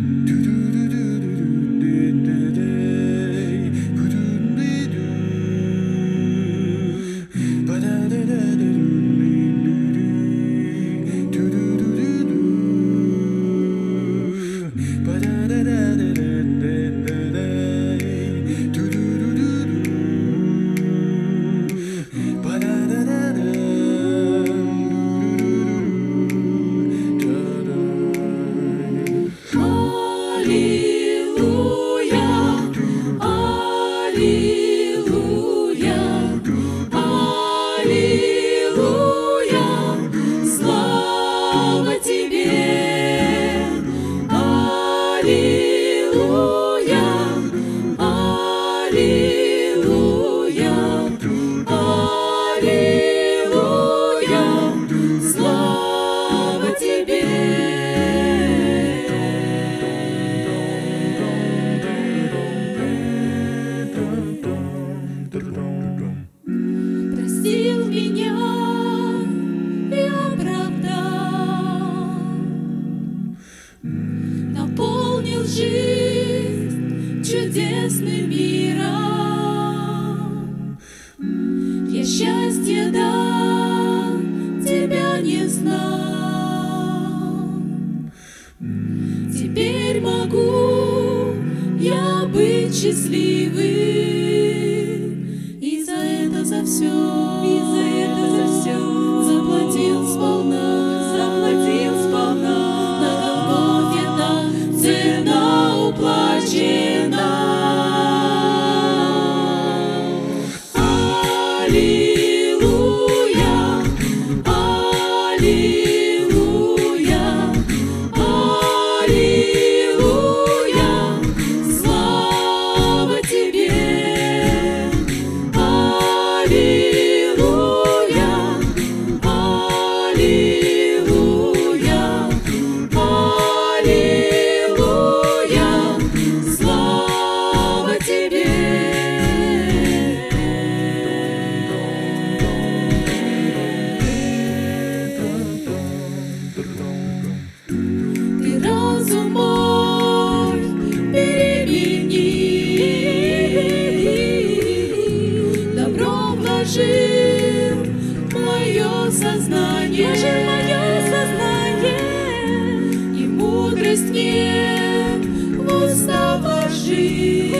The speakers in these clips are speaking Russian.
do do do do do do. чудесным миром. Я счастье да тебя не знал. Теперь могу я быть счастливым. Hallelujah.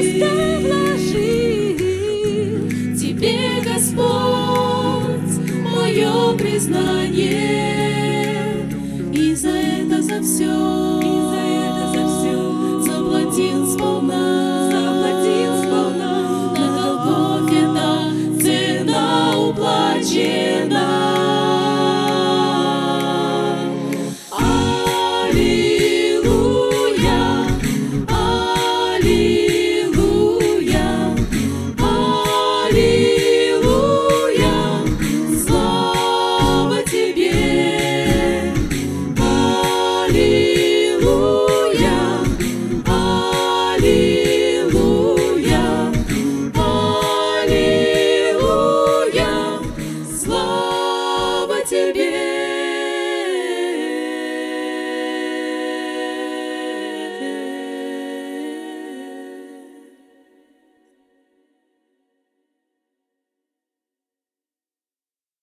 Христа вложил. Тебе, Господь, мое признание, и за это за все. to be